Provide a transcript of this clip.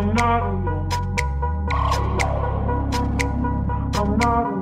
I'm not alone. I'm not alone.